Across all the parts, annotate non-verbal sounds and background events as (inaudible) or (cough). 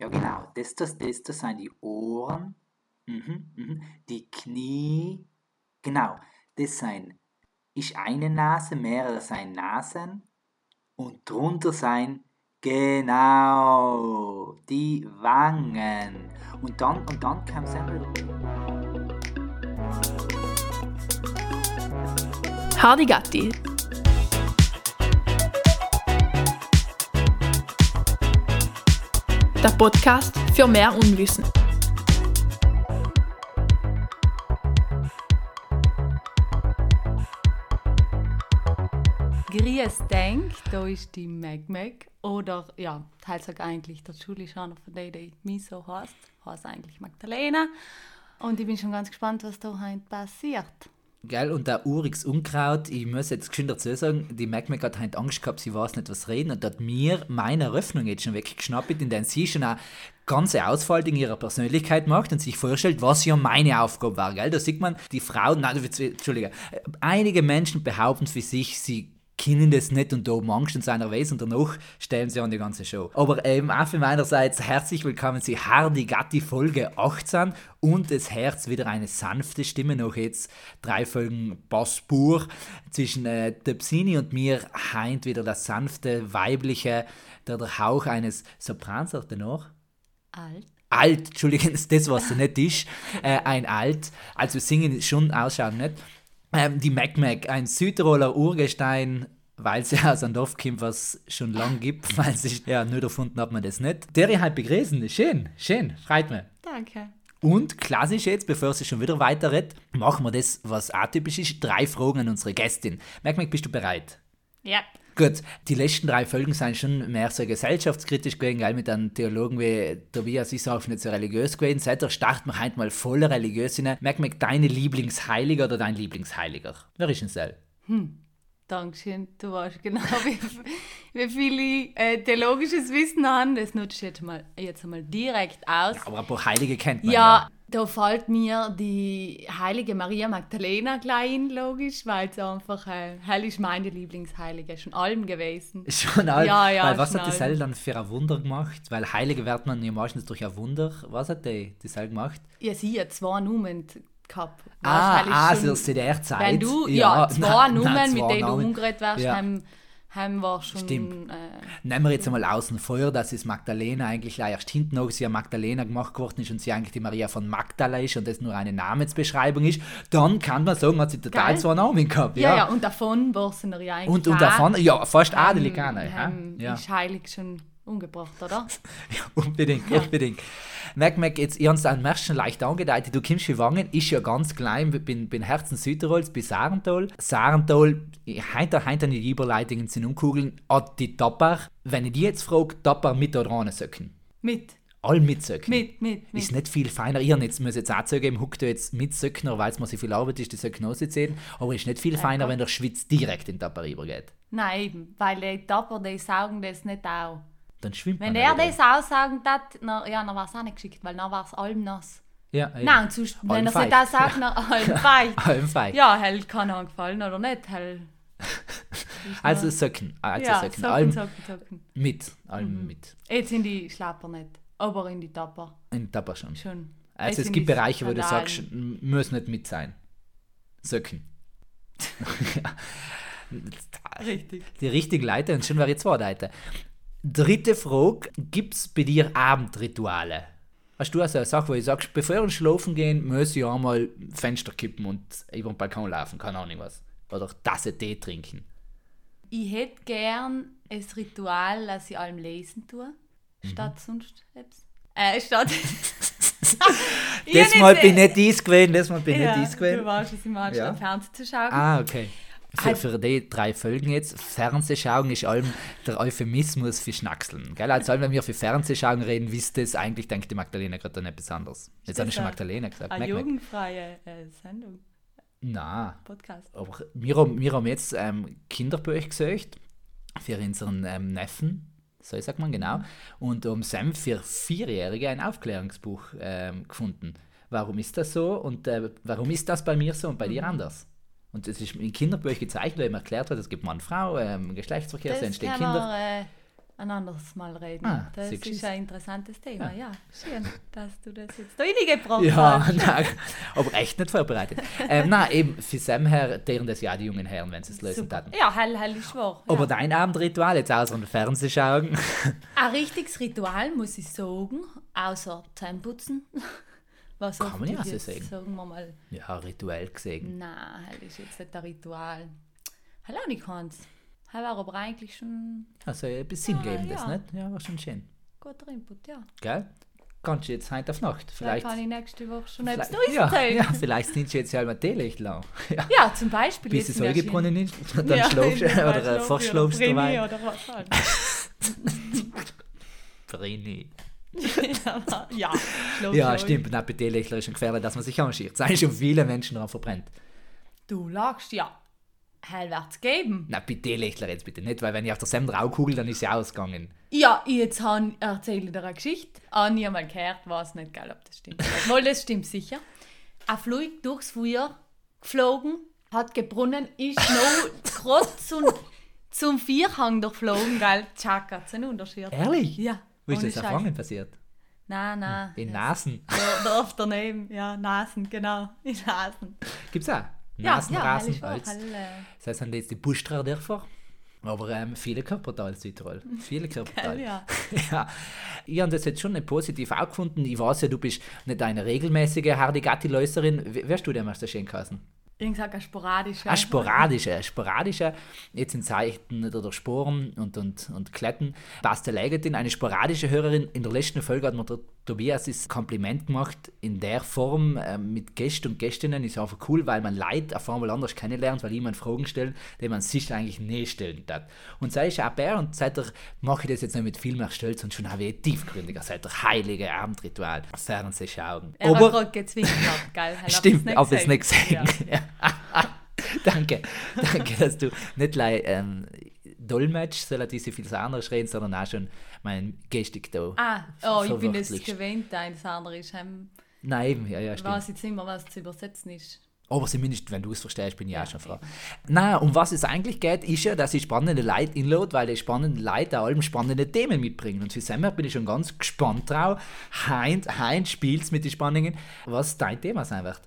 Ja, genau. Das, das, das, das sind die Ohren. Mhm, mhm. Die Knie. Genau. Das sind, ist eine Nase, mehrere sind Nasen. Und drunter sind, genau, die Wangen. Und dann, und dann kam es Hardy Gatti. Der Podcast für mehr Unwissen. Grüß denk, da ist die Meg Meg. Oder ja, teils sagt eigentlich der einer von denen, die mich so heißt. Heißt eigentlich Magdalena. Und ich bin schon ganz gespannt, was da heute passiert. Gell, und der Urix Unkraut, ich muss jetzt geschwind dazu sagen, die Mac hat heute Angst gehabt, sie weiß nicht, was reden und hat mir meine Eröffnung jetzt schon weggeschnappt, in der sie schon eine ganze Ausfall in ihrer Persönlichkeit macht und sich vorstellt, was ja meine Aufgabe war. Gell? Da sieht man, die Frauen, nein, Entschuldige, einige Menschen behaupten für sich, sie kennen das nicht und da oben Angst in seiner Weise und danach stellen sie an die ganze Show. Aber ähm, auch von meinerseits herzlich willkommen zu Hardy Gatti Folge 18 und das Herz wieder eine sanfte Stimme noch jetzt drei Folgen Basspur zwischen äh, der Psini und mir heint wieder das sanfte weibliche der, der Hauch eines Soprans auch danach. Alt alt, Entschuldigung, (laughs) das was nicht ist, äh, ein alt, also singen schon ausschauen nicht. Ähm, die Mac Mac, ein Südtiroler Urgestein, weil sie (laughs) aus einem Dorf kommt, was es schon lange gibt, (laughs) weil sie, ja, nur erfunden hat man das nicht. Der ist halt begrüßen, schön, schön, freut mich. Danke. Und klassisch jetzt, bevor sie schon wieder weiter redet, machen wir das, was atypisch ist, drei Fragen an unsere Gästin. Mac Mac, bist du bereit? Ja. Gut, die letzten drei Folgen sind schon mehr so gesellschaftskritisch gewesen, gell, mit einem Theologen wie Tobias ist auch nicht so religiös gewesen. Seitdem starten wir heute mal voller religiös hin. Merk mir, deine Lieblingsheiliger oder dein Lieblingsheiliger? Wer ist denn das? Hm. Dankeschön, du weißt genau, (laughs) wie, wie viel äh, theologisches Wissen habe. Das nutze ich jetzt mal, jetzt mal direkt aus. Ja, aber ein paar Heilige kennt man ja. ja. Da fällt mir die heilige Maria Magdalena gleich in, logisch, weil es einfach, äh, hell ist meine Lieblingsheilige, schon allem gewesen. Schon allem? Ja, ja. Weil was hat die Seil dann für ein Wunder gemacht? Weil Heilige wird man ja meistens durch ein Wunder. Was hat die, die Seil gemacht? Ja, sie hat zwei Nummern gehabt. Ah, ah so aus der Zeit. Wenn du, ja, ja zwei (laughs) Nummern, mit denen du umgeredet wärst, ja. haben haben wir schon. Stimmt. Äh, Nehmen wir jetzt einmal außen vor, dass es Magdalena eigentlich erst hinten noch sie Magdalena gemacht worden ist und sie eigentlich die Maria von Magdala ist und das nur eine Namensbeschreibung ist, dann kann man sagen, hat sie total Geil. zwei Namen gehabt. Ja, ja, ja und davon war sie ja eigentlich. Und, und davon, ja, fast adelig. Ähm, ja. Ist heilig schon umgebracht, oder? (laughs) ja, unbedingt, ja. unbedingt. Merk, merk, jetzt, ich habe es am Märchen leicht angedeutet, du kommst in Wangen, ist ja ganz klein, bin, bin Herzen Südtirols, bis Sarental. Sarental, heute, heute die Überleitungen sind umkugeln, hat die Tapper, wenn ich die jetzt frage, Tapper mit oder ohne Söcken? Mit. All mit Söcken. Mit, mit, mit. Ist nicht viel feiner. Ich jetzt, muss jetzt auch zugeben, huckt jetzt mit Söckner, weil es mir so viel Arbeit ist, die Söcken auszuziehen. Aber ist nicht viel feiner, wenn der Schwitz direkt in den Tapper übergeht. Nein, weil die Tapper, die saugen das nicht auch dann schwimmt Wenn man. er das aussagen hat, na, ja, dann war es auch nicht geschickt, weil dann war es allem nass. Ja, eben. Nein, und sonst, wenn er sich das sagt, dann (laughs) allem feucht. Ja, hell kann er gefallen oder nicht, hell. (laughs) also Socken, also ja, Socken, Socken, allem Socken, Socken. Mit, allem mhm. mit. Jetzt in die Schlapper nicht, aber in die Tapper. In die Tapper schon. Schon. Also Jetzt es gibt Bereiche, wo du sagst, muss nicht mit sein. Socken. (laughs) Richtig. Die richtige Leiter und schon war jetzt zwei Leute. Dritte Frage: Gibt es bei dir Abendrituale? Hast du also eine Sache, wo du sagst, bevor wir schlafen gehen, muss ich einmal Fenster kippen und über den Balkon laufen, keine Ahnung was. Oder Tasse Tee trinken? Ich hätte gern ein Ritual, dass ich allem lesen tue, mhm. statt sonst etwas. Äh, statt. (laughs) (laughs) das Mal bin ich nicht dies gewesen, das Mal bin ich ja, nicht dies gewesen. Du warst es im Anschluss ja. Fernsehen zu schauen. Ah, okay. Für, für die drei Folgen jetzt, Fernsehschauen ist allem der Euphemismus für Schnackseln. Gell? Also, wenn wir für Fernsehschauen reden, wisst ihr es, eigentlich denkt die Magdalena gerade an etwas anderes. Jetzt habe ich schon Magdalena gesagt. Eine jugendfreie äh, Sendung. Nein. Podcast. Aber wir haben, wir haben jetzt ähm, Kinderbücher gesucht für unseren ähm, Neffen, so sagt man genau, und um Sam für Vierjährige ein Aufklärungsbuch ähm, gefunden. Warum ist das so und äh, warum ist das bei mir so und bei dir mhm. anders? Und es ist in Kinderbüchern gezeichnet, weil ihm erklärt wird, es gibt Mann, Frau, ähm, Geschlechtsverkehr, es entstehen Kinder. Wir, äh, ein anderes Mal reden. Ah, das ist du's? ein interessantes Thema. Ja, schön, dass du das jetzt da reingebracht Ja, hast. (laughs) nein, aber echt nicht vorbereitet. ähm, nein, eben, für Sam her, deren das ja die jungen Herren, wenn sie es lösen Super. hatten. Ja, hell, hell ist wahr. Aber ja. dein Abendritual, jetzt außer dem Fernsehschauen, Ein richtiges Ritual, muss ich sagen, außer Zähneputzen. Was Kann man ja ist so sagen. Sagen wir mal, ja, rituell gesehen. nein, hell ist jetzt nicht ein Ritual. Nicht keins. Hell war aber eigentlich schon Also ein bisschen Ah, geben das ja. nicht? Ja, war schon schön. guter Input, ja. Gell? Kannst du jetzt heute auf Nacht? Vielleicht Vielleicht. kann ich nächste Woche schon etwas Neues ja, erzählen. ja, vielleicht sind sie jetzt ja mal Teelicht lang. (laughs) Ja. Ja, zum Beispiel. Bis es Säugebrunnen ist, dann Ja, schlafst du (laughs) oder Schlafi verschlafst du dabei. oder was halt. (laughs) Brini. (laughs) ja, Ja, stimmt. Nein, bei Teelichtler ist schon gefährlich, dass man sich engagiert. Es sind schon viele Menschen daran verbrennt. Du lagst, ja. Hell wird's geben. Nein, bei Teelichtler jetzt bitte nicht, weil wenn ich auf der Sem draufkugel, dann ist sie ausgegangen. Ja, jetzt han- erzähle ich dir eine Geschichte. Habe ich einmal gehört, weiß nicht, geil, ob das stimmt. Mal, das stimmt sicher. Ein Flug durchs Feuer geflogen, hat gebrunnen, ist noch gerade (laughs) zum, zum Vierhang durchflogen, gell. Tschak, hat's einen Unterschied. Ehrlich? Ja. Wo ist das Scheiß. Wangen passiert? Nein, nein. In das- Nasen. (laughs) Da oft daneben, ja, Nasen, genau. (laughs) In Nasen. Gibt es auch? Ja, Nasenrasen. ja, ist als- das heißt, sind jetzt die Buschtra Dörfer. Aber ähm, viele Körperteile in Südtirol. Viele (laughs) Körperteile. Ja. ja. Ich habe das jetzt schon nicht positiv auch gefunden. Ich weiß ja, du bist nicht eine regelmäßige Hardy-Gatti-Läuserin. Hast du so schön geheißen? Ich sage ein sporadischer. Ein sporadischer, ein sporadischer, jetzt in Zeichen oder Sporen und, und, und Kletten. Basta Leigetin, eine sporadische Hörerin. In der letzten Folge hat mir der Tobias das Kompliment gemacht, in der Form äh, mit Gästen und Gästinnen ist einfach cool, weil man Leute auf einmal anders kennenlernt, weil jemand Fragen stellt, die man sich eigentlich nicht stellen darf. Und sei auch Bär und seitdem mache ich das jetzt nicht mit viel mehr Stolz und schon habe ich tiefgründiger, seit der heilige Abendritual, Fernsehschauen. Er hat gerade gezwingt, gehabt, gell? Er (laughs) hat Stimmt, aber es nicht gesehen. Ja. (laughs) danke, danke, dass du nicht gleich ähm, Dolmetsch, soll diese viel anderes reden, sondern auch schon mein Gestik da. Ah, oh, ich bin verwirklichst. gewöhnt, das andere ist, ähm, Nein, eben, ja, ja, ich stimmt. weiß jetzt nicht mehr, was zu übersetzen ist. Aber zumindest, wenn du es verstehst, bin ich auch schon froh. Nein, um was es eigentlich geht, ist ja, dass ich spannende Leute inlade, weil die spannenden Leute auch allem spannende Themen mitbringen. Und für Semmer bin ich schon ganz gespannt drauf. Heinz, Heinz spielt mit den Spannungen, was dein Thema sein wird.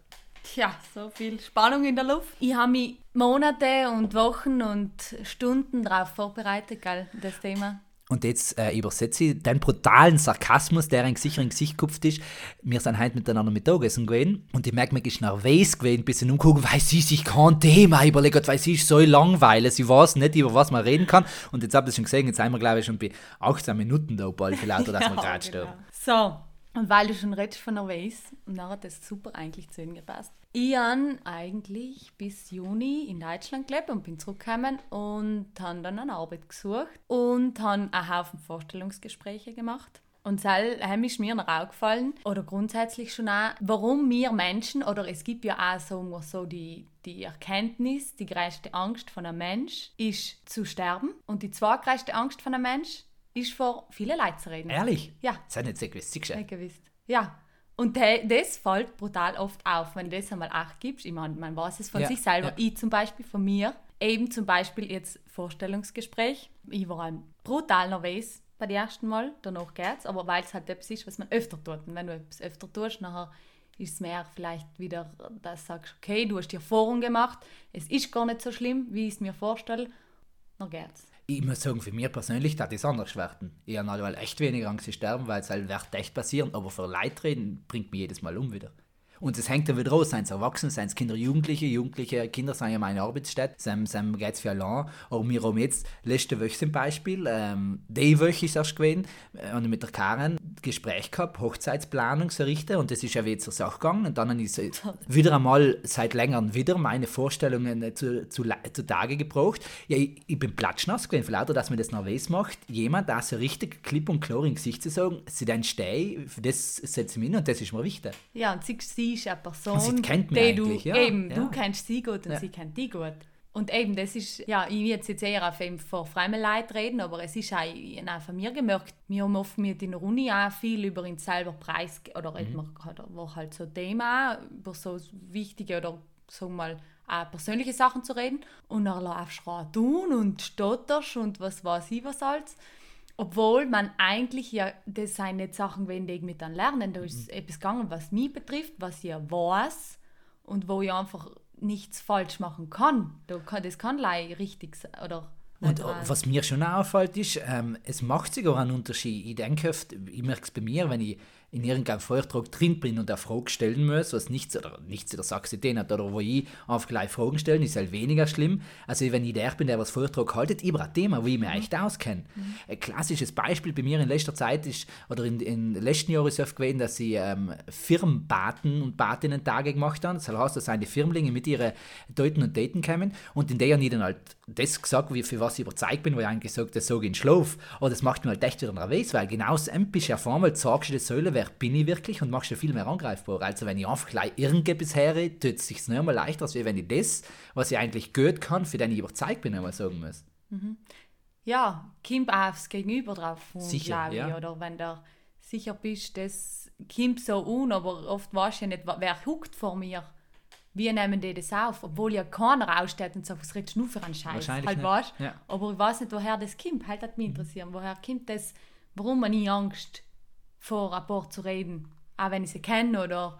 Tja, so viel Spannung in der Luft. Ich habe mich Monate und Wochen und Stunden darauf vorbereitet, gell, das Thema. Und jetzt äh, übersetze ich den brutalen Sarkasmus, der ein sicher in Gesicht gekupft ist. Wir sind heute miteinander Mittagessen gewesen und ich merke, mir ist nervös gewesen, ein bisschen umgucken, weil sie sich kein Thema überlegt hat, weil sie ist so langweilig, sie weiß nicht, über was man reden kann. Und jetzt habt ihr es schon gesehen, jetzt sind wir, glaube ich, schon bei 18 Minuten da, bald lauter, dass (laughs) wir gerade stehen. So, und weil du schon redest von Nervös, und dann hat das super eigentlich zu ihnen gepasst. Ich habe eigentlich bis Juni in Deutschland gelebt und bin zurückgekommen und habe dann eine Arbeit gesucht und habe einen Haufen Vorstellungsgespräche gemacht. Und das ist mir noch aufgefallen, oder grundsätzlich schon auch, warum wir Menschen, oder es gibt ja auch wir so die, die Erkenntnis, die größte Angst von einem Mensch ist zu sterben und die zweitgrößte Angst von einem Mensch ist vor vielen Leuten zu reden. Ehrlich? Ja. Das hat nicht so gewusst, siehst du? Nicht gewusst. Ja. Und de- das fällt brutal oft auf, wenn du das einmal acht gibst. Ich meine, man weiß es von Ja, sich selber. ja. Ich zum Beispiel von mir. Eben zum Beispiel jetzt Vorstellungsgespräch. Ich war ein brutal nervös bei dem ersten Mal. Danach geht's. Aber weil es halt etwas ist, was man öfter tut. Und wenn du etwas öfter tust, nachher ist es mehr vielleicht wieder, dass du sagst, okay, du hast die Erfahrung gemacht. Es ist gar nicht so schlimm, wie ich es mir vorstelle. Dann geht's. Ich muss sagen, für mich persönlich hat es anders werden. Ich habe alleweil echt weniger Angst zu sterben, weil es halt wird echt passieren. Aber für Leute reden bringt mich jedes Mal um wieder. Und es hängt dann wieder aus, seien es Erwachsene, seien es Kinder, Jugendliche. Jugendliche Kinder sind ja meine Arbeitsstätte, seinem, seinem geht es für allein. Aber wir haben jetzt, letzte Woche zum Beispiel, ähm, die Woche ist erst gewesen, äh, und mit der Karen Gespräch gehabt, Hochzeitsplanung so richten und das ist ja wieder zur Sache gegangen. Und dann habe ich so wieder einmal seit längerem wieder meine Vorstellungen äh, zu, zu, zu Tage gebraucht. Ja, ich, ich bin platschnass gewesen, vielleicht auch, dass mir das nervös macht, jemand da so richtig klipp und klar im Gesicht zu sagen, sie dann stehe, für das setze ich mich hin und das ist mir wichtig. Ja, und sie, sie ist eine Person, Und sie kennt mich die du, ja, eben, ja. du kennst sie gut und Ja. sie kennt dich gut. Und eben, das ist, ja, ich will jetzt jetzt eher auf eben vor fremden Leuten reden, aber es ist auch, ich habe auch von mir gemerkt, wir haben oft mit in der Uni auch viel über ihn selber preis, oder Mhm. mhm. war halt so Thema, über so wichtige oder, sagen wir mal, auch persönliche Sachen zu reden. Und dann laufst du tun und stotterst und was weiß ich was alles. Obwohl man eigentlich ja, das sind nicht Sachen, wenn ich mit dann lernen. Da ist etwas gegangen, was mich betrifft, was ich ja weiß und wo ich einfach nichts falsch machen kann. Da kann das kann leider richtig sein. Oder Und was mir schon auch auffällt, ist, ähm, es macht sogar einen Unterschied. Ich denke oft, ich merke es bei mir, wenn ich in irgendeinem Vortrag drin bin und eine Frage stellen muss, was nichts oder nichts oder Sachse hat, oder wo ich einfach gleich Fragen stellen, ist halt weniger schlimm. Also wenn ich der bin, der was Vortrag haltet, über ein Thema, wo ich mich echt auskenne. Ein klassisches Beispiel bei mir in letzter Zeit ist, oder in, in den letzten Jahren ist es oft gewesen, dass sie ähm, Firmenbaten und Batinnen-Tage gemacht haben. Das heißt, dass die Firmlinge mit ihren Deuten und Daten kommen und in der ich dann halt das gesagt, wie für was ich überzeugt bin, wo ich eigentlich gesagt das sage ich in Schlaf. Aber das macht mir halt echt wieder nervös, weil genau das ja auf einmal sagst du das Säule, wer bin ich wirklich und machst du viel mehr angreifbar. Also wenn ich einfach gleich irgendetwas höre, tut es sich nicht mehr leichter, als wenn ich das, was ich eigentlich gut kann, für den ich überzeugt bin, einmal sagen muss. ja, kommt aufs Gegenüber drauf Sicher, ich. ja. Oder wenn du sicher bist, das kommt so an, aber oft weißt du ja nicht, wer huckt vor mir. Wie nehmen die das auf? Obwohl ja keiner ausstellt und sagt, was redest du nur für einen Scheiß? Wahrscheinlich Halt, nicht. weißt? Ja. Aber ich weiß nicht, woher das kommt. Halt, hat mich interessieren. Woher kommt das, warum man nie Angst vor paar zu reden? Auch wenn ich sie kenne oder...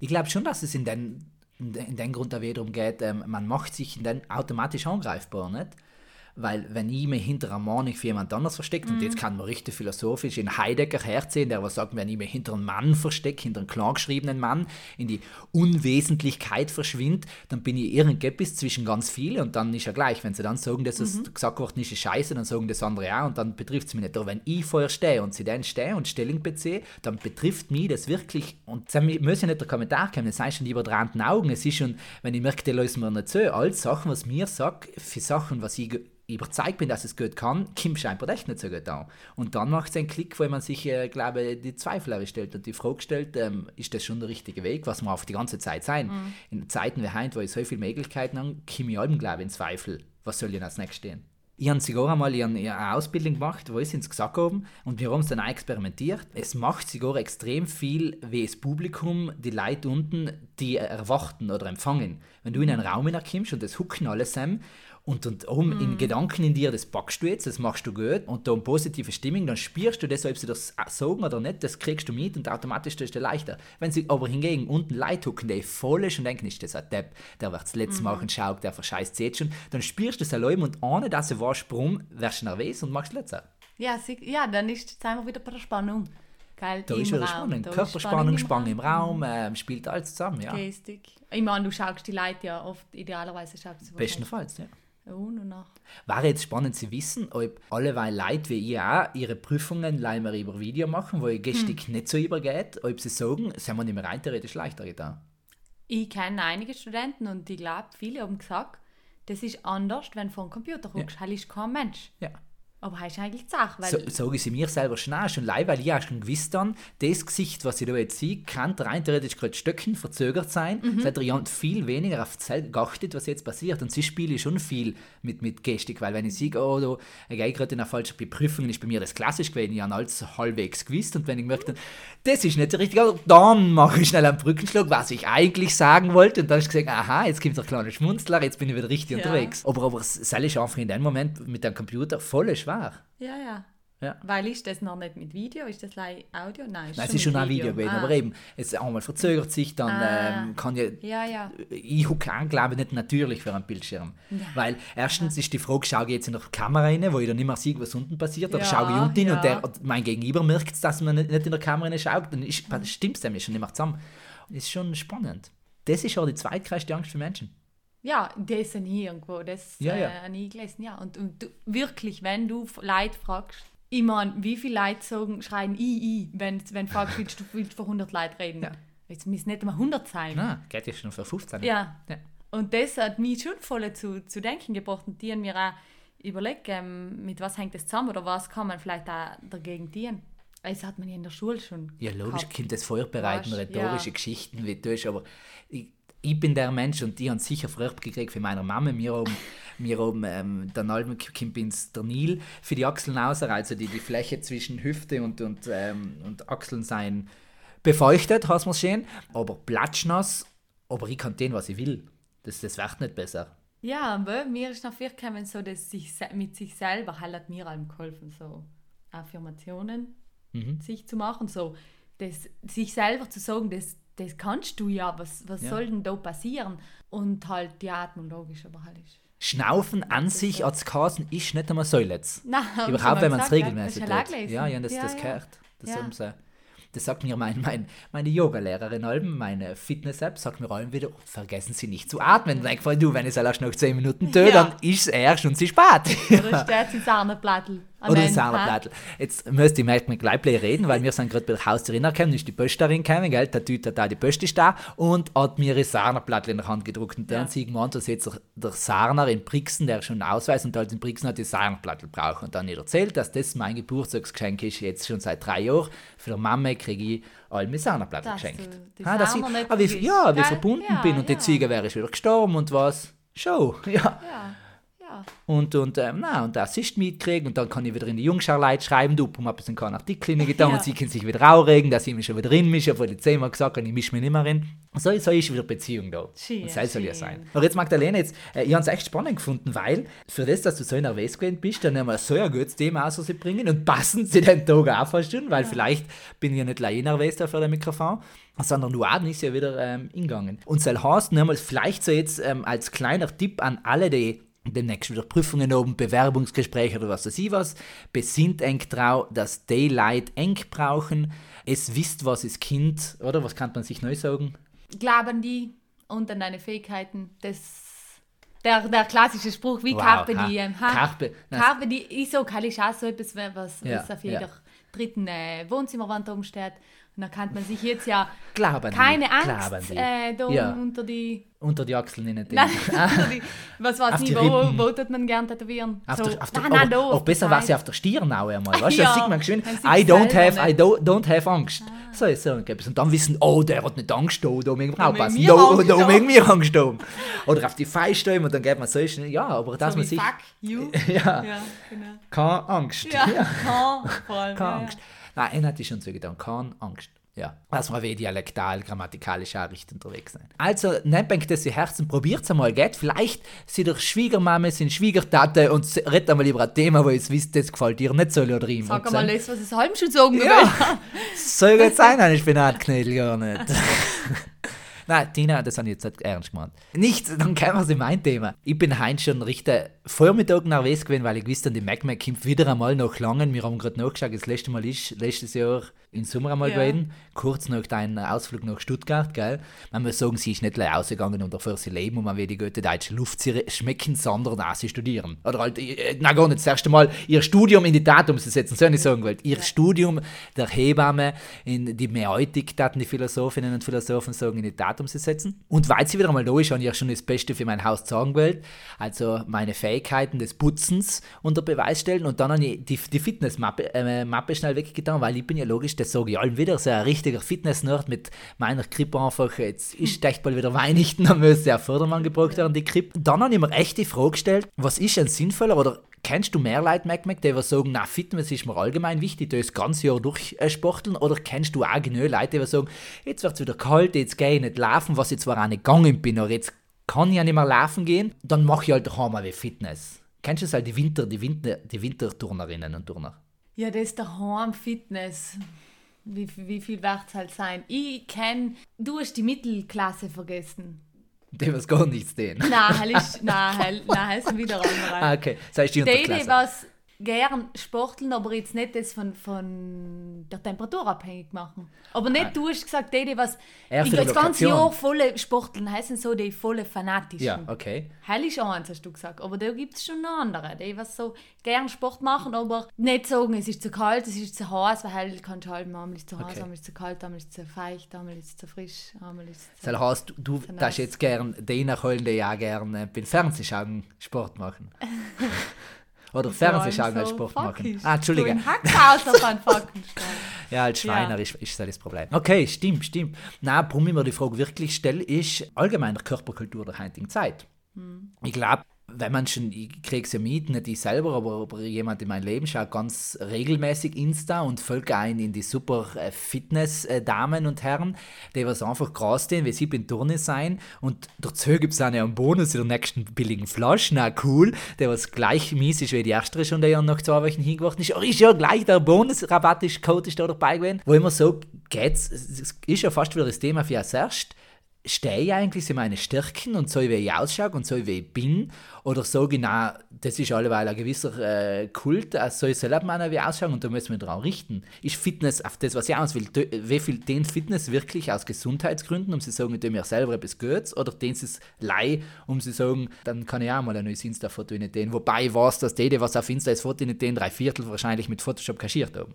Ich glaube schon, dass es in den, in den, Grund auch darum geht, ähm, man macht sich den automatisch angreifbar, nicht? Weil wenn ich mich hinter einer Meinung für jemand anders versteckt, und jetzt kann man richtig philosophisch in Heidegger herziehen, der was sagt, wenn ich mich hinter einem Mann verstecke, hinter einem klargeschriebenen Mann, in die Unwesentlichkeit verschwinde, dann bin ich irgendetwas zwischen ganz viele und dann ist ja gleich, wenn sie dann sagen, dass es gesagt worden ist, ist scheiße, dann sagen das andere auch und dann betrifft es mich nicht. Aber wenn ich vorher stehe und sie dann stehe und Stellung beziehe, dann betrifft mich das wirklich, und es muss ja nicht der Kommentar kommen, es heißt schon über drei Augen, es ist schon, wenn ich merke, die lösen mir nicht so, all Sachen, was mir sagt, für Sachen, was ich überzeugt bin, dass es gut kann, kommt scheinbar echt nicht so gut an. Und dann macht es einen Klick, wo man sich, äh, glaube die Zweifel stellt und die Frage stellt, ähm, ist das schon der richtige Weg, was wir auf die ganze Zeit sein. In Zeiten wie heute, wo ich so viele Möglichkeiten habe, komme ich allem, glaube ich, in Zweifel, was soll denn als nächstes stehen. Ich habe sogar einmal eine Ausbildung gemacht, wo ich ins gesagt haben und wir haben es dann auch experimentiert. Es macht sogar extrem viel, wie das Publikum, die Leute unten, die erwarten oder empfangen. Wenn du in einen Raum hineinkommst und das hucken alles zusammen und, und oben in Gedanken in dir, das packst du jetzt, das machst du gut und da eine positive Stimmung, dann spürst du das, ob sie das sagen oder nicht, das kriegst du mit und automatisch ist dir leichter. Wenn sie aber hingegen unten Leute hucken, die voll ist und denken, ist das ein Depp, der wird das letzte Mal einen Schauk, der verscheißt jetzt schon, dann spürst du das allein und ohne dass du weißt, warum, wirst du nervös und machst letzter. Ja, sie, ja dann ist, sind wir wieder bei der Spannung. Gell? Da ist wieder Raum. spannend. Da ist Körperspannung, im Spannung im Raum, ähm, spielt alles zusammen, ja. Gestik. Ich meine, du schaust die Leute ja oft, idealerweise schaust du sie Bestenfalls, ja. und nach. Wäre jetzt spannend zu wissen, ob alleweil Leute wie ich auch ihre Prüfungen leider über Video machen, wo ihr Gestik Hm. nicht so übergeht, ob sie sagen, sie haben nicht mehr rein theoretisch leichter getan. Ich kenne einige Studenten und ich glaube, viele haben gesagt, das ist anders, wenn du vor dem Computer guckst. Ja. ist kein Mensch. Ja. Aber das ist eigentlich die Sache, weil So, sage ich sie mir selber schon auch, schon live, weil ich auch schon gewusst dann, das Gesicht, was ich da jetzt sehe, kann rein theoretisch gerade Stöcken verzögert sein. Mhm. Es hat jemand viel weniger auf das geachtet, was jetzt passiert. Und sie spiele schon viel mit, mit Gestik, weil wenn ich sehe, oh, da ich gehe gerade in einer falschen Beprüfung, ist bei mir das klassisch gewesen, ich habe alles halbwegs gewusst. Und wenn ich merke, das ist nicht so richtig, also dann mache ich schnell einen Brückenschlag, was ich eigentlich sagen wollte. Und dann ist gesagt, aha, jetzt kommt der kleine Schmunzler, jetzt bin ich wieder richtig Ja. unterwegs. Aber, aber es ist einfach in dem Moment mit dem Computer voll schwer. Ja, ja. Ja. Weil ist das noch nicht mit Video? Ist das like Audio? Nein, Nein, es ist schon ein Video gewesen, Ah. aber eben, es einmal verzögert sich, dann Ah. ähm, kann ja, Ja, ja. ich an, glaube ich, nicht natürlich für einen Bildschirm. Weil erstens ist die Frage, schaue ich jetzt in der Kamera rein, wo ich dann nicht mehr sehe, was unten passiert, oder Ja, schaue ich unten und, ja. der, mein Gegenüber merkt es, dass man nicht in der Kamera rein schaut, dann ist, stimmt es nämlich schon nicht mehr zusammen. Das ist schon spannend. Das ist auch die zweitgrößte Angst für Menschen. Ja, das sind hier irgendwo, das Ja, äh, ja. habe ich gelesen, ja. Und, und du, wirklich, wenn du Leute fragst, ich meine, wie viele Leute sagen, schreien I, I, wenn, wenn du fragst, willst du (laughs) willst vor 100 Leuten reden? Ja. Jetzt müssen nicht einmal 100 sein. Na, geht ja schon für 15. Ja. Ja. Und das hat mich schon voll zu, zu denken gebracht und die haben mir auch überlegt, ähm, mit was hängt das zusammen oder was kann man vielleicht auch dagegen tun. Das hat man ja in der Schule schon Ja, logisch, gehabt. kommt das Feuerbereiten, Weißt, rhetorische ja. Geschichten, wie du aber ich, ich bin der Mensch und die haben sicher früher gekriegt von meiner Mama. Wir haben, wir haben ähm, dann allem kommt ins der Nil für die Achseln raus, also die, die Fläche zwischen Hüfte und, und, ähm, und Achseln sein befeuchtet, hast du schön, aber platschnass, aber ich kann den, was ich will. Das, das wird nicht besser. Ja, aber mir ist noch viel gekommen, so, dass sich mit sich selber halt hat mir allem geholfen. So. Affirmationen Mhm. sich zu machen, so das, sich selber zu sagen, das, das kannst du ja, was, was Ja. soll denn da passieren? Und halt die Atmung logisch, aber halt ist. Schnaufen an sich als Kasen ist nicht einmal so letzt. (laughs) Nein, ich Überhaupt, wenn man es regelmäßig ja tut. Ja, ja, das, Ja, das ja. gehört. Das, Ja. sie, das sagt mir mein, mein, meine Yoga-Lehrerin allem, meine Fitness-App, sagt mir allem wieder, vergessen Sie nicht zu atmen. Denk mal, du, wenn ich es erst nach 10 Minuten (laughs) tue, dann ist es erst und sie spät. Oder (laughs) steht sie Sahneplattel. Am Oder Ende, Sahneplattel. Jetzt müsste ich mit mir gleich reden, weil wir sind gerade bei der Haustürin gekommen, ist die Pösterin gekommen, gell, der Tüte da die Post ist da und hat mir ihre Sahneplattel in der Hand gedruckt. Und dann Ja. sieht man, dass jetzt der- Sarner in Brixen, der schon einen Ausweis und halt in Brixen hat die Sahneplattel braucht. Und dann hat er erzählt, dass das mein Geburtstagsgeschenk ist, jetzt schon seit drei Jahren. Für die Mama kriege ich all meine Sahneplattel Dass geschenkt. die Ah, dass ich, ah, wie, ja, wie verbunden Ja, bin und die ja. Ziege wäre schon wieder gestorben und was. Show, (laughs) ja. Ja, ja. Und, und, ähm, na, und das ist mitkriegen und dann kann ich wieder in die Jungscharleit schreiben, du, um ein bisschen keinen Artikel getan (laughs) Ja. und sie können sich wieder aufregen, dass ich mich schon wieder drin mische, obwohl ich zehnmal gesagt habe, ich mische mich nicht mehr rein. So, so ist wieder Beziehung da. Schön, und das soll ja sein. Aber jetzt, Magdalena, jetzt, äh, ich habe es echt spannend gefunden, weil für das, dass du so nervös gewesen bist, dann haben wir so ein gutes Thema aus, was sie bringen und passend zu den Tag auch fast schon, weil vielleicht bin ich ja nicht allein nervös da für das Mikrofon, sondern du auch ist ja wieder ähm, ingegangen. Und soll heißt, nochmals vielleicht so jetzt ähm, als kleiner Tipp an alle, die demnächst wieder Prüfungen oben, Bewerbungsgespräche oder was weiß ich was, besinnt eng trau, dass die Leute eng brauchen, es wisst, was ist Kind, oder? Was kann man sich neu sagen? Glauben die und an deine Fähigkeiten, das der, der klassische Spruch, wie Wow, Carpe. Diem. Ha? Carpe- Carpe Diem, ich so, kann ich auch so etwas, was, Ja, was auf ja. jeder dritten äh, Wohnzimmerwand oben steht. Und da kann man sich jetzt ja Glauben die, keine glauben Angst die. äh, da Ja. unter die Unter die Achseln den (laughs) Nein, die, was weiß nicht, die wo, wo tut man gern tätowieren? Auf so, der, auf der, nein, nein, auch, auch besser war sie auf der Stirn auch einmal. Weißt du, (laughs) Ja, sieht man schön, I don't have, I nicht. don't, don't have Angst. So, so etwas. Und dann wissen, oh, der hat nicht Angst, da, da müssen wir aufpassen. Da, müssen wir Angst haben. Oder auf die Feier und dann geht man so schnell. Ja, aber dass so man sich. fuck you. (laughs) Ja, Ja, genau. keine Angst. Ja, vor allem. Keine ja, Angst. Nein, einer hat ich schon so getan. Keine Angst. Ja, dass wir wie dialektal, grammatikalisch auch richtig unterwegs sind. Also, nehmt das in Herzen, probiert es einmal, geht. Vielleicht sind ihr Schwiegermame, sind Schwiegertate und redet einmal über ein Thema, wo ihr wisst, das gefällt ihr nicht so oder ihm. Sag Und mal dann- das, was es halb schon sagen will. Ja, (laughs) soll jetzt sein, ein Spinatknödel gar nicht. (laughs) Nein, Tina, das habe ich jetzt nicht ernst gemeint. Nicht, dann kommen wir zu meinem Thema. Ich bin heute schon richtig Vormittag nervös gewesen, weil ich wusste, die Mac Mac kommt wieder einmal nach langen. Wir haben gerade nachgeschaut, das letzte Mal ist letztes Jahr im Sommer einmal Ja. gewesen. Kurz nach deinem Ausflug nach Stuttgart, gell? Man muss sagen, sie ist nicht gleich ausgegangen und dafür sie leben und man will die gute deutsche Luft schmecken, sondern auch sie studieren. Oder halt, äh, na gar nicht, das erste Mal ihr Studium in die Tat umzusetzen, so nicht sagen wollte. Ihr Studium der Hebamme in die Mäeutik, taten die Philosophinnen und Philosophen sagen, in die Tat umzusetzen. Und weil sie wieder einmal da ist, habe ich schon das Beste für mein Haus sagen wollt. Also meine Fähigkeiten des Putzens unter Beweis stellen und dann habe ich die, die Fitnessmappe äh, Mappe schnell weggetan, weil ich bin ja logisch, das sage ich allen wieder, so ein richtiger Fitness-Nerd mit meiner Krippe einfach, jetzt ist echt bald wieder Weihnachten, (laughs) dann müsste ja Fördermann gebraucht werden, die Krippe. Dann habe ich mir echt die Frage gestellt, was ist ein sinnvoller oder Kennst du mehr Leute, Mac Mac, die sagen, na, Fitness ist mir allgemein wichtig, das ganze Jahr durchsporteln? Oder kennst du auch genug Leute, die sagen, jetzt wird es wieder kalt, jetzt gehe ich nicht laufen, was ich zwar auch nicht gegangen bin, aber jetzt kann ich ja nicht mehr laufen gehen, dann mache ich halt daheim mal Fitness. Kennst du das halt, die Winter, die Winter, die Winterturnerinnen und Turner? Ja, das ist daheim Fitness. Wie, wie viel wird es halt sein? Ich kenne, du hast die Mittelklasse vergessen. Die was gar nichts tun. Nein, hell, nein, hell ist wieder andere. Ah, okay, das heißt die Die, die Unterklasse. was gern sporteln, aber jetzt nicht das von, von der Temperatur abhängig machen. Aber nicht, du hast gesagt, die, die was für die das ganze. Jahr volle sporteln, heißen so die volle Fanatischen. Ja, okay. Hell ist auch eins, hast du gesagt. Aber da gibt es schon noch andere, die was so gern Sport machen, aber nicht sagen, es ist zu kalt, es ist zu heiß, weil hell kannst du halt, einmal ist es zu heiß, Okay. einmal ist zu kalt, einmal ist zu feucht, einmal ist zu frisch, einmal ist zu... Das heißt, du, darfst jetzt gern den nachholen, die ja gern äh, beim Fernsehschauen Sport machen. (laughs) Oder Fernsehschauen als Sport machen. Ah, Entschuldige. Du Hackhaus auf (laughs) einen Ja, als Ja. Schweiner ist, ist das das Problem. Okay, stimmt, stimmt. Na, warum ich mir die Frage wirklich stelle, ist allgemein der Körperkultur der heutigen Zeit. Hm. Ich glaube, wenn man schon, ich kriege es ja mit, nicht ich selber, aber, aber jemand in meinem Leben schaut ganz regelmäßig Insta und folgt ein in die super äh, Fitness-Damen und Herren, die was einfach krass stehen, wie sie in Turne sein. Und dazu gibt es auch einen Bonus in der nächsten billigen Flasche, na cool, der was gleich mies ist wie die erste schon, der ja nach zwei Wochen hingeworfen ist, oh, ist ja gleich der Bonus-Rabatt, ist Code ist da dabei gewesen, wo immer so geht's, es ist ja fast wieder das Thema für als erst, stehe ich eigentlich zu meine Stärken und so wie ich ausschaue und so wie ich bin oder so genau, das ist alleweil ein gewisser äh, Kult, also soll ich selber meiner wie ausschauen und da müssen wir darauf richten. Ist Fitness auf das, was ich aus will, wie viel den Fitness wirklich aus Gesundheitsgründen, um zu sagen, ich mir selber etwas gehört oder den es lei, um zu sagen, dann kann ich auch mal ein neues Insta-Foto in den, wobei ich weiß, dass die was auf Insta ist, Foto in den drei Viertel wahrscheinlich mit Photoshop kaschiert haben.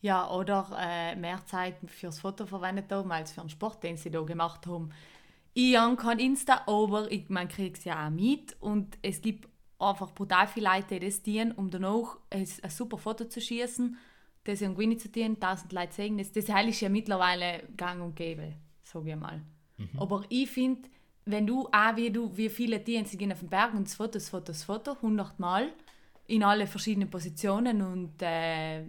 Ja, oder äh, mehr Zeit fürs Foto verwendet haben als für den Sport, den sie da gemacht haben. Ich habe kein Insta, aber ich, man kriegt es ja auch mit und es gibt einfach brutal viele Leute, die das dienen, um danach ein, ein super Foto zu schießen, das irgendwie nicht zu dienen, tausend Leute sehen. Das, das ist ja mittlerweile gang und gäbe, sage ich mal. Mhm. Aber ich finde, wenn du auch wie du, wie viele sie gehen auf den Berg und das Foto, das Foto, das Foto, hundertmal, in alle verschiedenen Positionen und äh,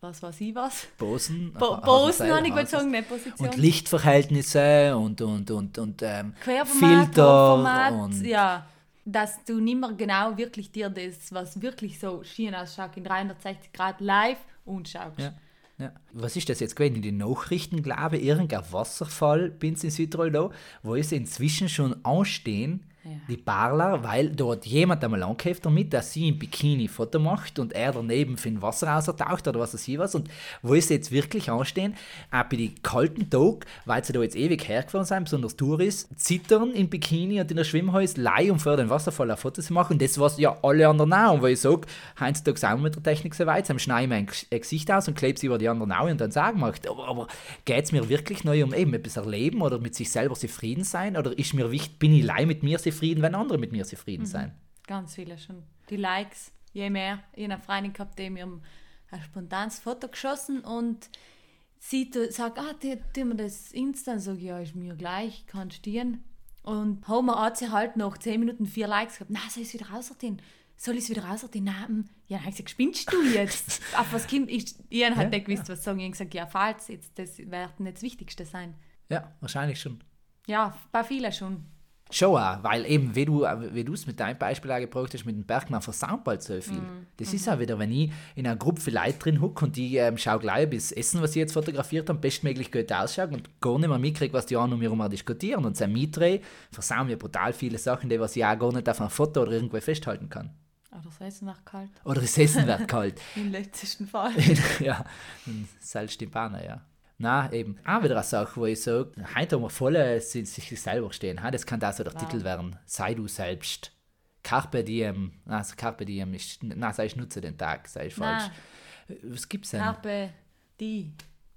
was weiß ich was. Posen. Bo Posen habe ich sagen, nicht Position. Und Lichtverhältnisse und, und, und, und ähm, Querformat, Filter. Und ja, dass du nicht mehr genau wirklich dir das, was wirklich so schön ausschaut, in 360 Grad live und schaust. Ja. Ja. Was ist das jetzt gewesen? In den Nachrichten, glaube ich, irgendein Wasserfall bin in Südtirol da, wo es inzwischen schon anstehen, ja. die Parler, weil dort jemand einmal angekämpft damit, dass sie im Bikini Foto macht und er daneben für ein Wasser raustaucht oder was weiß ich was. Und wo sie jetzt wirklich anstehen, auch bei den kalten Tagen, weil sie da jetzt ewig hergefahren sind, besonders Touris, zittern im Bikini und in der Schwimmhäuse, leih um vor den Wasserfall ein Foto zu machen. Und das, was ja alle anderen auch. Und weil ich sage, heutzutage sind wir mit der Technik so weit, dann schneide ich mein Gesicht aus und klebe sie über die anderen auch und dann sagen macht. Aber, aber geht es mir wirklich neu um eben etwas erleben oder mit sich selber zufrieden sein? Oder ist mir wichtig, bin ich leih mit mir zufrieden? Zufrieden, wenn andere mit mir zufrieden mhm. sein. Ganz viele schon. Die Likes, je mehr. Ich habe eine Freundin gehabt, die mir ein spontanes Foto geschossen und sie sagt, ah, die, die mir das Insta, sage ja, ist mir gleich, kann stehen. Und Homer hat sie halt nach 10 Minuten vier Likes gehabt. Na, soll ich es wieder rausziehen? Soll ich es wieder rausziehen? Nein, ja, dann habe ich gesagt, spinnst du jetzt? (laughs) Auf was kommt? Ich, ich habe halt ja, nicht gewusst, was sagen. Ich habe gesagt, ja, falls, jetzt, das wird nicht das Wichtigste sein. Ja, wahrscheinlich schon. Ja, bei vielen schon. Schon auch, weil eben, wie du wie es mit deinem Beispiel auch gebraucht hast, mit dem Bergmann versaut bald so viel. Mm. Das mm. ist auch wieder, wenn ich in einer Gruppe Leute drin hocke und die ähm, schaue gleich bis Essen, was sie jetzt fotografiert haben, bestmöglich gut ausschaut und gar nicht mehr mitkriege, was die anderen um mich herum diskutieren. Und sein Mitre versauen mir brutal viele Sachen, die was ich auch gar nicht auf einem Foto oder irgendwo festhalten kann. Oder das Essen wird kalt. Oder das Essen wird kalt. (laughs) Im letzten Fall. (laughs) ja, Salz die Bahne, ja. Na, eben. Auch wieder eine Sache, wo ich sage, heute haben wir voll sich selber stehen. Das kann da so der wow. Titel werden. Sei du selbst. Carpe diem. Also Carpe diem ist, na, sei ich nutze den Tag, sei ich falsch. Was gibt's denn? Carpe die.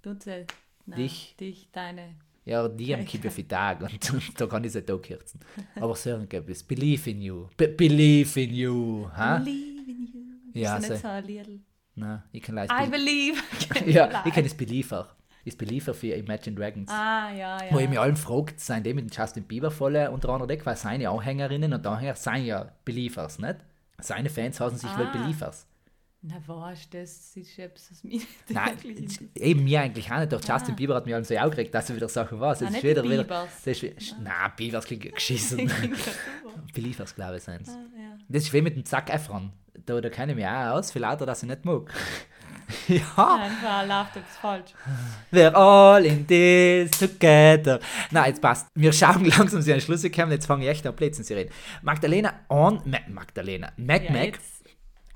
Nutze na, dich. Dich, deine. Ja, diem gibt ja für Tag und, und (laughs) da kann ich es nicht auch kürzen. Aber so es. Believe in you. Be believe in you. Ha? Believe in you. Ja, ist so. nicht so ein Lied. Nein, ich kann I believe. (laughs) ja, (laughs) ich kann es Believer ist Beliefer für Imagine Dragons. Ah, ja, ja. Wo ich mich allen fragt, sind die mit Justin Bieber voll unter anderem, weil seine Anhängerinnen und Anhänger seien ja Believers, nicht? Seine Fans heißen sich ah. wohl Believers. Na was, das ist etwas, was mir Nein, eben mir eigentlich auch nicht. Doch Justin ah. Bieber hat mich also auch aufgeregt, dass er wieder Sachen war. Das ah, ist wieder, wieder, das ist, ah. Nein, Biebers klingt (laughs) geschissen. (laughs) Believers, glaube ich, sind es. Ah, ja. Das ist wie mit dem Zack Efron. Da, da kenne ich mich auch aus, viel lauter, dass ich nicht mag. (laughs) ja. Einfach läuft etwas falsch. We're all in this together. Na, jetzt passt. Wir schauen (laughs) langsam sie an den Schluss gekommen. Jetzt fange ich echt an Plätzen zu reden. Magdalena on. Ma Magdalena. Mac ja, Mac. Jetzt.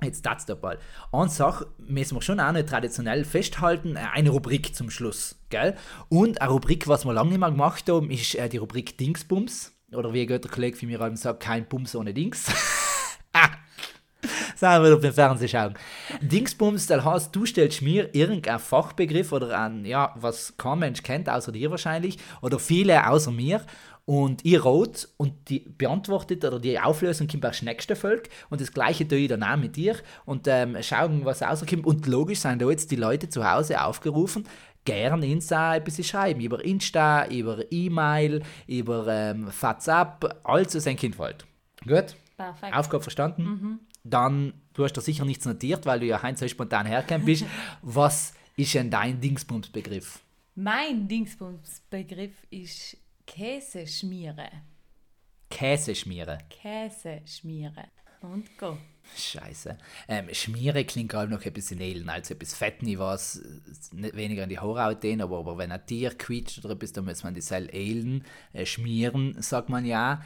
Jetzt das der Ball. Eine Sache müssen wir schon auch nicht traditionell festhalten, äh, eine Rubrik zum Schluss, gell? Und eine Rubrik, was wir lange nicht mehr gemacht haben, ist äh, die Rubrik Dingsbums. Oder wie ein guter Kollege von mir sagt, kein Bums ohne Dings. (laughs) Sagen wir auf den Fernsehen schauen. Dingsbums, das heißt, du stellst mir irgendeinen Fachbegriff oder an, ja, was kein Mensch kennt, außer dir wahrscheinlich, oder viele außer mir. Und ich rot und die beantwortet oder die Auflösung kommt aus nächste Folge und das gleiche tue ich dann auch mit dir und ähm, schauen, was rauskommt. Und logisch sind da jetzt die Leute zu Hause aufgerufen, gern Insta etwas schreiben, über Insta, über E-Mail, über ähm, WhatsApp, alles, was ein Kind wollt. Gut? Perfekt. Aufgabe verstanden? Dann, du hast da sicher nichts notiert, weil du ja Heinz so spontan hergekommen bist. (laughs) Was ist denn dein Dingsbums-Begriff? Mein Dingsbums-Begriff ist Käseschmiere. Käse schmieren. Käseschmiere. Und go. Scheiße. Ähm, Schmiere klingt gerade noch ein bisschen edel, also etwas Fetten, äh, nicht weniger an die Haarhaut gehen, aber, aber wenn ein Tier quietscht oder etwas, dann muss man die Seil elen, äh, schmieren, sagt man ja.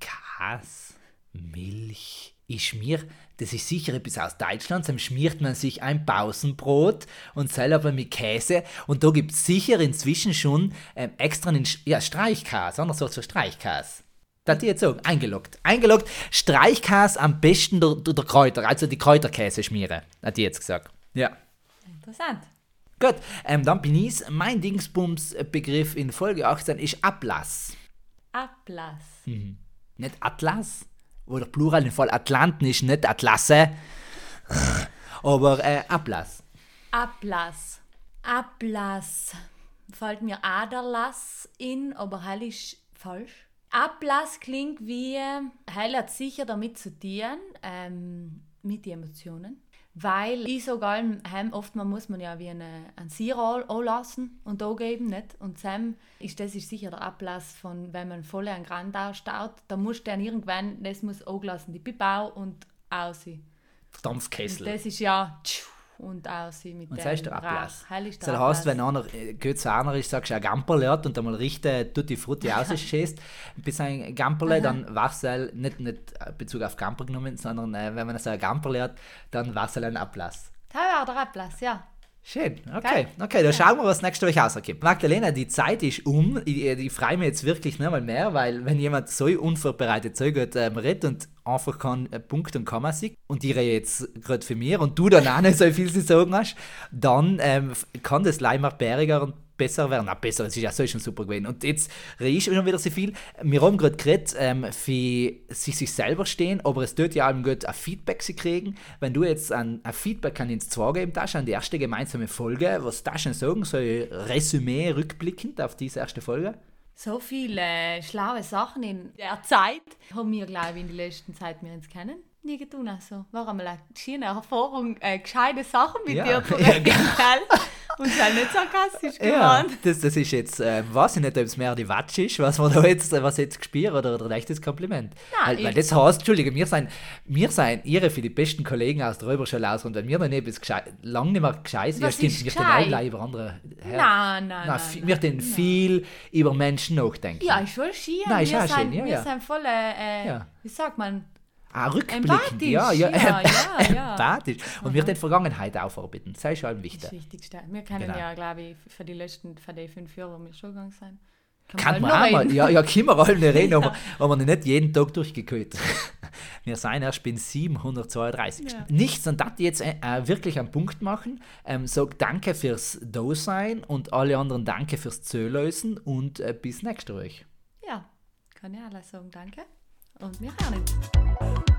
Käse, Milch. Ich schmier, das ist sicher etwas aus Deutschland, dann schmiert man sich ein Pausenbrot und selber mit Käse und da gibt es sicher inzwischen schon ähm, extra einen ja, Streichkäse, anders als für Streichkäse. Da hat die jetzt sagen, eingeloggt. Eingeloggt, Streichkäse am besten der, der, der Kräuter, also die Kräuterkäse schmieren, hat die jetzt gesagt. Ja. Interessant. Gut, ähm, dann bin ich's. Mein Dingsbums-Begriff in Folge 18 ist Ablass. Ablass. Nicht Atlas, oder Plural im Fall Atlanten ist nicht Atlasse, aber äh, Ablass. Ablass. Ablass. Fällt mir Aderlass in, aber heil ist falsch. Ablass klingt wie, heil hat sicher damit zu tun, ähm, mit den Emotionen. Weil ich sogar heim oft man muss man ja wie eine, ein Sier anlassen und da geben, nicht? Und Sam ist das ist sicher der Ablass von, wenn man voll einen Grand ausstaut, da muss der irgendwann, das muss angelassen, die Pipau und aussehen. Dampfkessel. Das ist ja tschu, und aussehen mit Und dem das ist der Ablass. Ist Das heißt, wenn einer äh, gut zu einer ist, sagst du ein Gamperle hat und einmal richtig Tutti Frutti rausschießt, (laughs) bis ein Gamperle, dann war es nicht, nicht Bezug auf Gamper genommen, sondern äh, wenn man so ein Gamperle hat, dann war es ein Ablass. Das war der Ablass, ja. Schön, okay, okay, dann schauen wir, was nächste Woche rauskommt. Magdalena, die Zeit ist um. Ich, ich freue mich jetzt wirklich nicht mal mehr, weil wenn jemand so unvorbereitet so gut ähm, redet und einfach keinen äh, Punkt und Komma sieht und ich rede jetzt gerade für mich und du dann auch nicht so viel zu sagen hast, dann ähm, kann das Leimer bäriger und besser werden. Na, besser, es ist ja so schon super gewesen. Und jetzt ich schon wieder so viel. Wir haben gerade geredet, ähm, für sich, sich selber stehen, aber es tut ja auch gut, ein Feedback zu kriegen. Wenn du jetzt ein, ein Feedback an ins Zwei geben darfst, an die erste gemeinsame Folge, was darfst du sagen, so ein Resümee rückblickend auf diese erste Folge? So viele äh, schlaue Sachen in der Zeit haben wir, glaube ich, in der letzten Zeit wir uns kennen. Nie getan. Also, war einmal eine schöne Erfahrung, äh, gescheite Sachen mit Ja. dir (laughs) zu Ja, gell? Und sei nicht sarkastisch (laughs) Ja, geworden. das, das ist jetzt, äh, weiß ich nicht, ob es mehr die Watsch ist, was wir da jetzt, äh, was jetzt gespielt oder, oder ein echtes Kompliment. Nein, weil, weil das heißt, Entschuldige, wir sind, wir sind ihre für die besten Kollegen aus der Räuberschule aus und wenn wir dann etwas gescheit, lang nicht mehr gescheit ja stimmt, wir den alle über andere her. Nein, nein, nein, nein, wir den viel über Menschen nachdenken. Ja, ist voll schön. Nein, ist wir auch sind, schön, ja, wir ja. sind voll, äh, äh, Ja. wie sagt man, Ah, rückblickend, Empathisch, ja, ja, ja, (laughs) ja, ja. empathisch. Und wir den Vergangenheit aufarbeiten, das ist schon das wichtig. Wichtigste. Wir kennen Genau. ja, glaube ich, für die letzten, für die fünf Jahre, wo wir schon gegangen sind. Kann man auch mal, ja, ja, können wir alle reden, aber, aber nicht jeden Tag durchgekühlt. (laughs) Wir sind erst bin 732. Ja. Nichts, und das jetzt äh, äh, wirklich einen Punkt machen. Ähm, sag danke fürs Da-Sein und alle anderen danke fürs Zölösen und äh, bis nächste Woche. Ja, kann ich alles sagen, danke. Und wir hören uns.